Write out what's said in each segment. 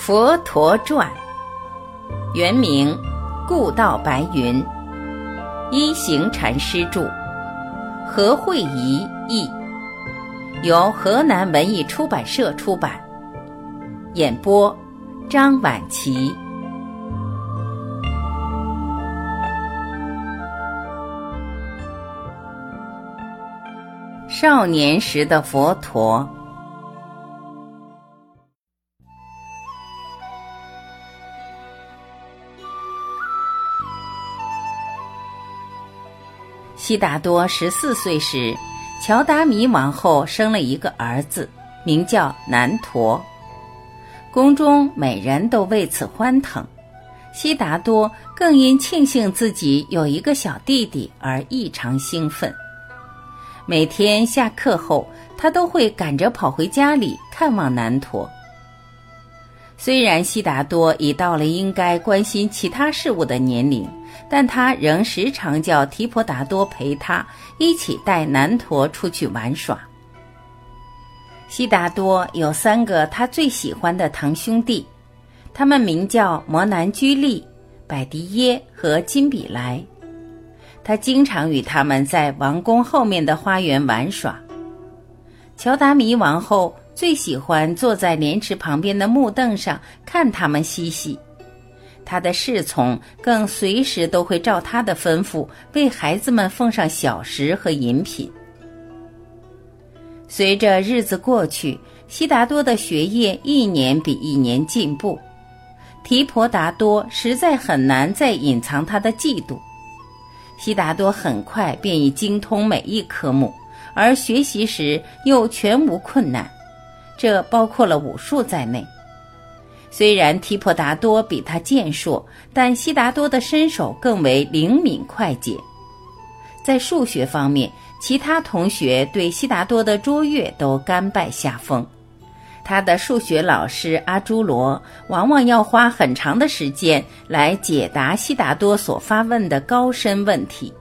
佛陀传》，原名故道白云，一行禅师著，何慧仪译，由河南文艺出版社出版。演播：张晚琪。少年时的佛陀。悉达多十四岁时，乔达弥王后生了一个儿子，名叫南陀。宫中每人都为此欢腾，悉达多更因庆幸自己有一个小弟弟而异常兴奋。每天下课后，他都会赶着跑回家里看望南陀。虽然悉达多已到了应该关心其他事物的年龄，但他仍时常叫提婆达多陪他一起带南陀出去玩耍。悉达多有三个他最喜欢的堂兄弟，他们名叫摩南居利、百迪耶和金比来。他经常与他们在王宫后面的花园玩耍。乔达弥王后。最喜欢坐在莲池旁边的木凳上看他们嬉戏，他的侍从更随时都会照他的吩咐为孩子们奉上小食和饮品。随着日子过去，悉达多的学业一年比一年进步，提婆达多实在很难再隐藏他的嫉妒。悉达多很快便已精通每一科目，而学习时又全无困难。这包括了武术在内。虽然提婆达多比他健硕，但悉达多的身手更为灵敏快捷。在数学方面，其他同学对悉达多的卓越都甘拜下风。他的数学老师阿朱罗往往要花很长的时间来解答悉达多所发问的高深问题。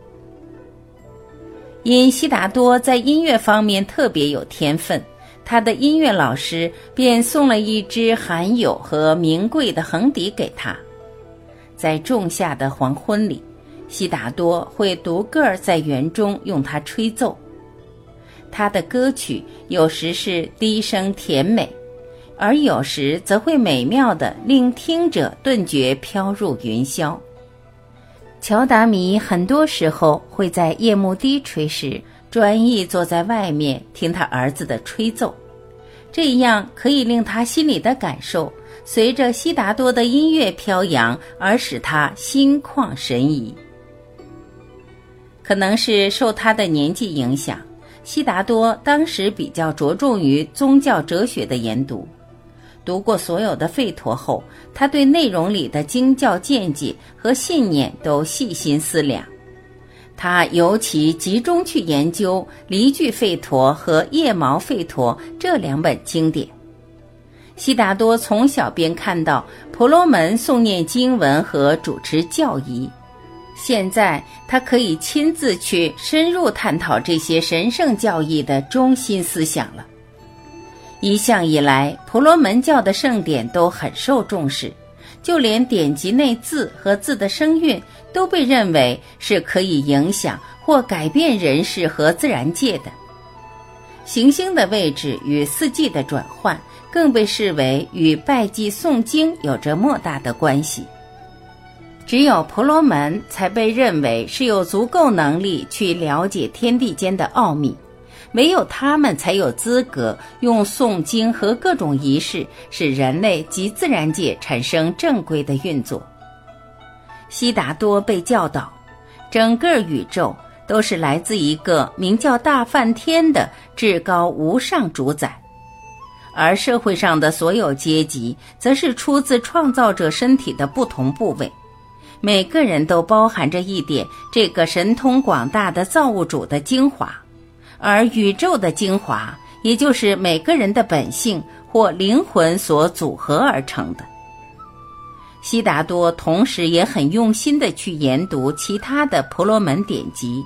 因悉达多在音乐方面特别有天分。他的音乐老师便送了一支罕有和名贵的横笛给他。在仲夏的黄昏里，悉达多会独个儿在园中用它吹奏。他的歌曲有时是低声甜美，而有时则会美妙的令听者顿觉飘入云霄。乔达弥很多时候会在夜幕低垂时。专意坐在外面听他儿子的吹奏，这样可以令他心里的感受随着悉达多的音乐飘扬而使他心旷神怡。可能是受他的年纪影响，悉达多当时比较着重于宗教哲学的研读。读过所有的吠陀后，他对内容里的经教见解和信念都细心思量。他尤其集中去研究《离句吠陀》和《夜毛吠陀》这两本经典。悉达多从小便看到婆罗门诵念经文和主持教仪，现在他可以亲自去深入探讨这些神圣教义的中心思想了。一向以来，婆罗门教的圣典都很受重视。就连典籍内字和字的声韵都被认为是可以影响或改变人世和自然界的。行星的位置与四季的转换更被视为与拜祭诵经有着莫大的关系。只有婆罗门才被认为是有足够能力去了解天地间的奥秘。唯有他们才有资格用诵经和各种仪式使人类及自然界产生正规的运作。悉达多被教导，整个宇宙都是来自一个名叫大梵天的至高无上主宰，而社会上的所有阶级则是出自创造者身体的不同部位，每个人都包含着一点这个神通广大的造物主的精华。而宇宙的精华，也就是每个人的本性或灵魂所组合而成的。悉达多同时也很用心地去研读其他的婆罗门典籍，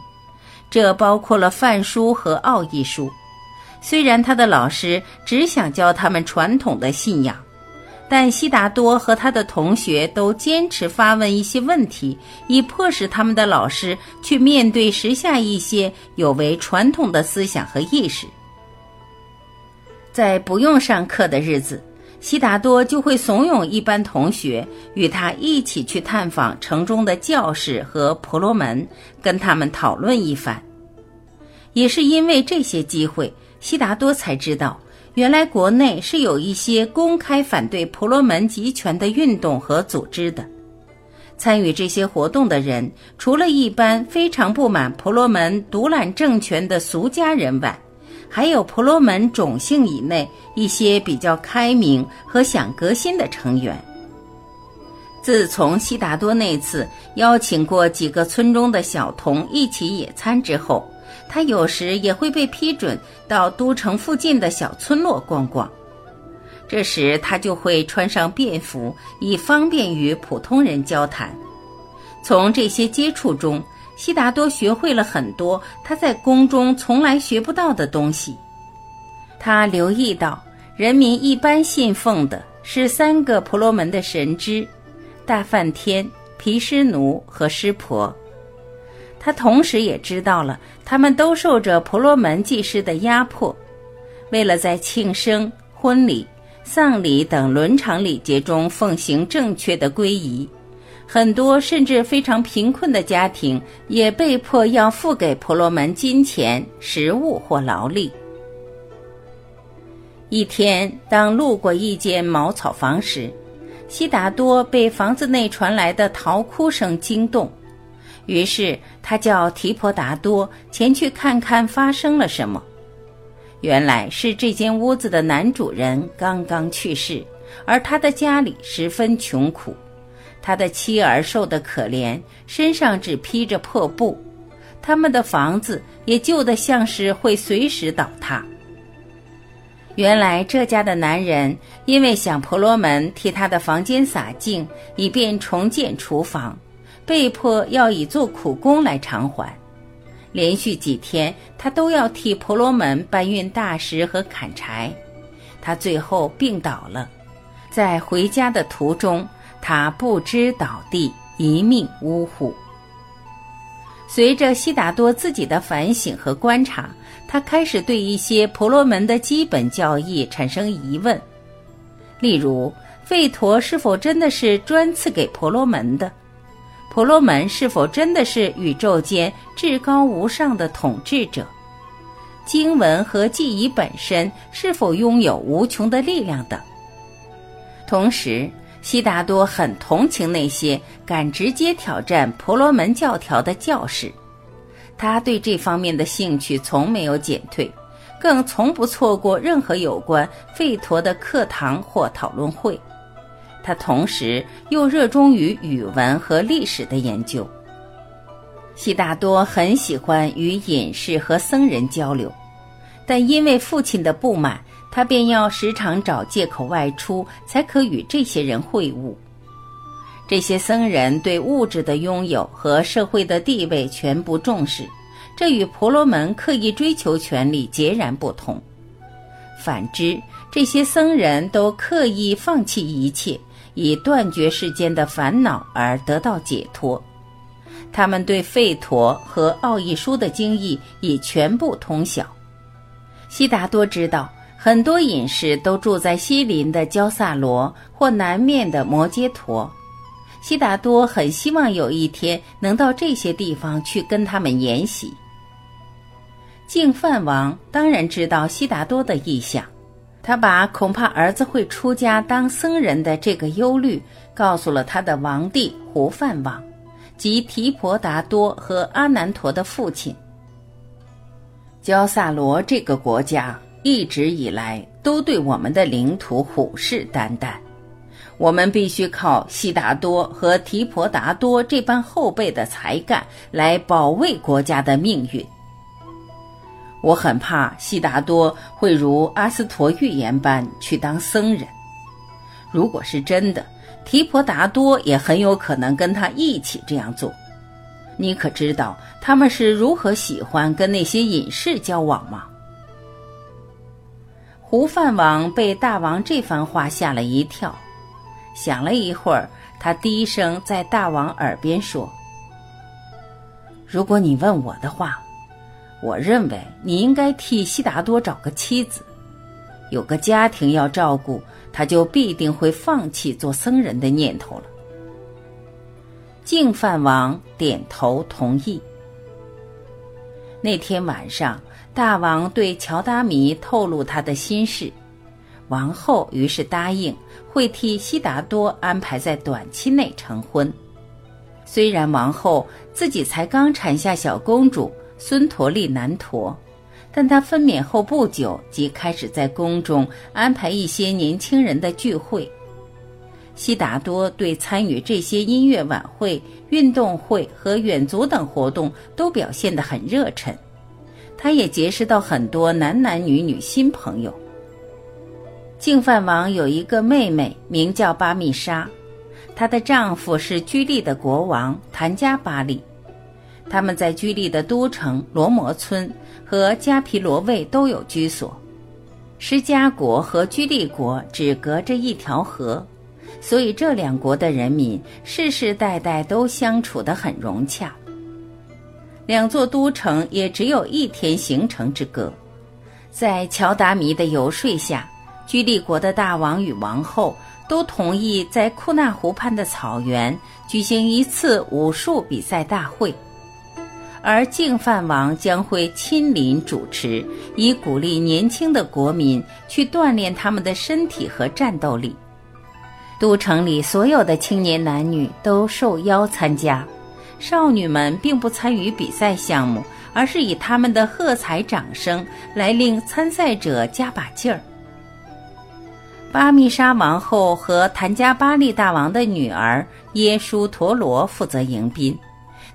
这包括了梵书和奥义书。虽然他的老师只想教他们传统的信仰，但悉达多和他的同学都坚持发问一些问题，以迫使他们的老师去面对时下一些有违传统的思想和意识。在不用上课的日子，悉达多就会怂恿一班同学与他一起去探访城中的教室和婆罗门，跟他们讨论一番。也是因为这些机会，悉达多才知道，原来国内是有一些公开反对婆罗门集权的运动和组织的。参与这些活动的人，除了一般非常不满婆罗门独揽政权的俗家人外，还有婆罗门种姓以内一些比较开明和想革新的成员。自从悉达多那次邀请过几个村中的小童一起野餐之后，他有时也会被批准到都城附近的小村落逛逛。这时他就会穿上便服，以方便与普通人交谈。从这些接触中，悉达多学会了很多他在宫中从来学不到的东西。他留意到，人民一般信奉的是三个婆罗门的神祗：大梵天、毗湿奴和湿婆。他同时也知道了，他们都受着婆罗门祭师的压迫，为了在庆生、婚礼、丧礼等伦常礼节中奉行正确的皈仪。很多甚至非常贫困的家庭也被迫要付给婆罗门金钱、食物或劳力。一天，当路过一间茅草房时，悉达多被房子内传来的嚎哭声惊动，于是他叫提婆达多前去看看发生了什么。原来是这间屋子的男主人刚刚去世，而他的家里十分穷苦。他的妻儿瘦得可怜，身上只披着破布，他们的房子也旧得像是会随时倒塌。原来这家的男人因为想婆罗门替他的房间洒净，以便重建厨房，被迫要以做苦工来偿还。连续几天，他都要替婆罗门搬运大石和砍柴。他最后病倒了，在回家的途中。他不知倒地，一命呜呼。随着悉达多自己的反省和观察，他开始对一些婆罗门的基本教义产生疑问，例如，吠陀是否真的是专赐给婆罗门的？婆罗门是否真的是宇宙间至高无上的统治者？经文和记忆本身是否拥有无穷的力量等？同时。悉达多很同情那些敢直接挑战婆罗门教条的教士，他对这方面的兴趣从没有减退，更从不错过任何有关吠陀的课堂或讨论会。他同时又热衷于语文和历史的研究。悉达多很喜欢与隐士和僧人交流，但因为父亲的不满。他便要时常找借口外出，才可与这些人会晤。这些僧人对物质的拥有和社会的地位全不重视，这与婆罗门刻意追求权力截然不同。反之，这些僧人都刻意放弃一切，以断绝世间的烦恼而得到解脱。他们对吠陀和奥义书的经义已全部通晓。悉达多知道。很多隐士都住在西林的焦萨罗或南面的摩揭陀，悉达多很希望有一天能到这些地方去跟他们研习。净饭王当然知道悉达多的意向，他把恐怕儿子会出家当僧人的这个忧虑告诉了他的王弟胡饭王，即提婆达多和阿难陀的父亲。焦萨罗这个国家。一直以来都对我们的领土虎视眈眈，我们必须靠悉达多和提婆达多这般后辈的才干来保卫国家的命运。我很怕悉达多会如阿斯陀预言般去当僧人，如果是真的，提婆达多也很有可能跟他一起这样做。你可知道他们是如何喜欢跟那些隐士交往吗？胡范王被大王这番话吓了一跳，想了一会儿，他低声在大王耳边说：“如果你问我的话，我认为你应该替悉达多找个妻子，有个家庭要照顾，他就必定会放弃做僧人的念头了。”净饭王点头同意。那天晚上，大王对乔达弥透露他的心事，王后于是答应会替悉达多安排在短期内成婚。虽然王后自己才刚产下小公主孙陀利南陀，但他分娩后不久即开始在宫中安排一些年轻人的聚会。悉达多对参与这些音乐晚会、运动会和远足等活动都表现得很热忱，他也结识到很多男男女女新朋友。净饭王有一个妹妹，名叫巴密莎，她的丈夫是居利的国王谭加巴利，他们在居利的都城罗摩村和加皮罗卫都有居所。施加国和居利国只隔着一条河。所以这两国的人民世世代代都相处得很融洽。两座都城也只有一天行程之隔，在乔达弥的游说下，居利国的大王与王后都同意在库纳湖畔的草原举行一次武术比赛大会，而净饭王将会亲临主持，以鼓励年轻的国民去锻炼他们的身体和战斗力。都城里所有的青年男女都受邀参加，少女们并不参与比赛项目，而是以他们的喝彩掌声来令参赛者加把劲儿。巴密莎王后和谭加巴利大王的女儿耶输陀罗负责迎宾，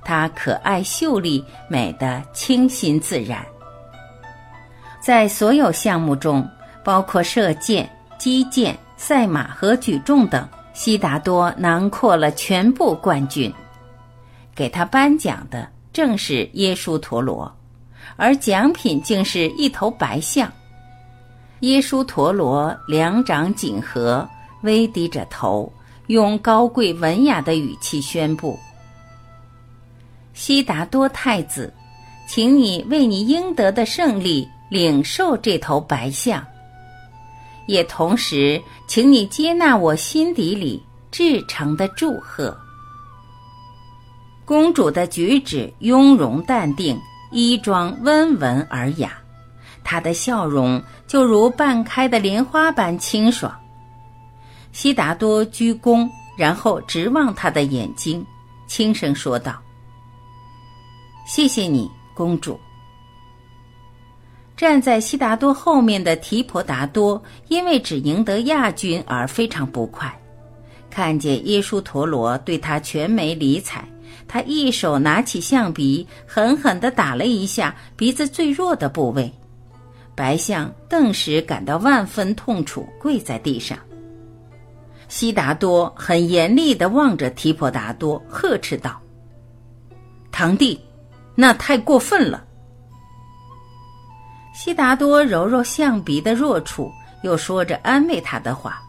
她可爱秀丽，美得清新自然。在所有项目中，包括射箭、击剑。赛马和举重等，悉达多囊括了全部冠军。给他颁奖的正是耶输陀罗，而奖品竟是一头白象。耶输陀罗两掌紧合，微低着头，用高贵文雅的语气宣布：“悉达多太子，请你为你应得的胜利领受这头白象。”也同时，请你接纳我心底里至诚的祝贺。公主的举止雍容淡定，衣装温文尔雅，她的笑容就如半开的莲花般清爽。悉达多鞠躬，然后直望她的眼睛，轻声说道：“谢谢你，公主。”站在悉达多后面的提婆达多，因为只赢得亚军而非常不快。看见耶输陀罗对他全没理睬，他一手拿起象鼻，狠狠地打了一下鼻子最弱的部位。白象顿时感到万分痛楚，跪在地上。悉达多很严厉地望着提婆达多，呵斥道：“堂弟，那太过分了。”悉达多揉揉象鼻的弱处，又说着安慰他的话。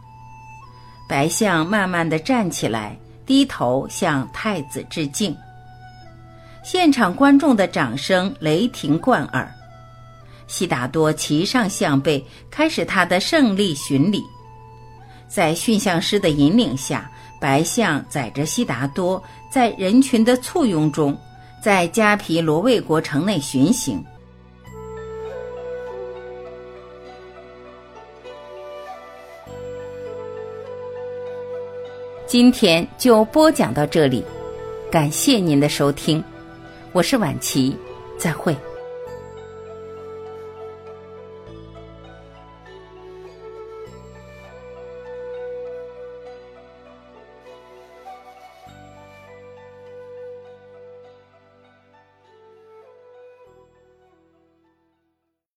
白象慢慢的站起来，低头向太子致敬。现场观众的掌声雷霆贯耳。悉达多骑上象背，开始他的胜利巡礼。在驯象师的引领下，白象载着悉达多，在人群的簇拥中，在加皮罗卫国城内巡行。今天就播讲到这里，感谢您的收听，我是晚琪，再会。